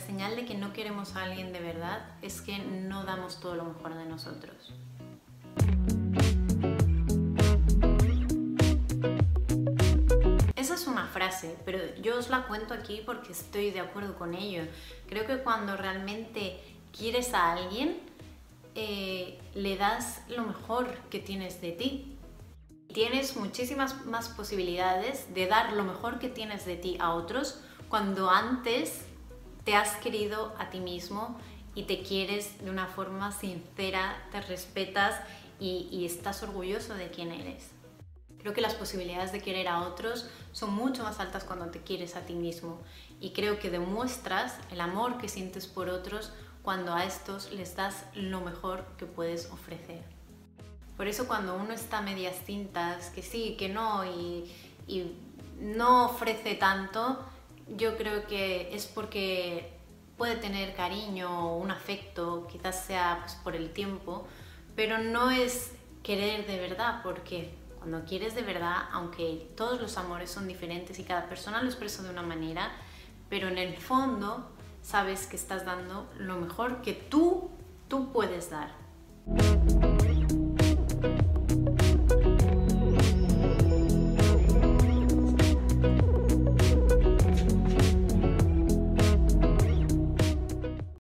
la señal de que no queremos a alguien de verdad es que no damos todo lo mejor de nosotros. Esa es una frase, pero yo os la cuento aquí porque estoy de acuerdo con ello. Creo que cuando realmente quieres a alguien, eh, le das lo mejor que tienes de ti. Tienes muchísimas más posibilidades de dar lo mejor que tienes de ti a otros cuando antes te has querido a ti mismo y te quieres de una forma sincera, te respetas y, y estás orgulloso de quién eres. Creo que las posibilidades de querer a otros son mucho más altas cuando te quieres a ti mismo y creo que demuestras el amor que sientes por otros cuando a estos les das lo mejor que puedes ofrecer. Por eso cuando uno está a medias cintas, que sí, que no y, y no ofrece tanto, yo creo que es porque puede tener cariño o un afecto, quizás sea pues, por el tiempo, pero no es querer de verdad, porque cuando quieres de verdad, aunque todos los amores son diferentes y cada persona lo expresa de una manera, pero en el fondo sabes que estás dando lo mejor que tú, tú puedes dar.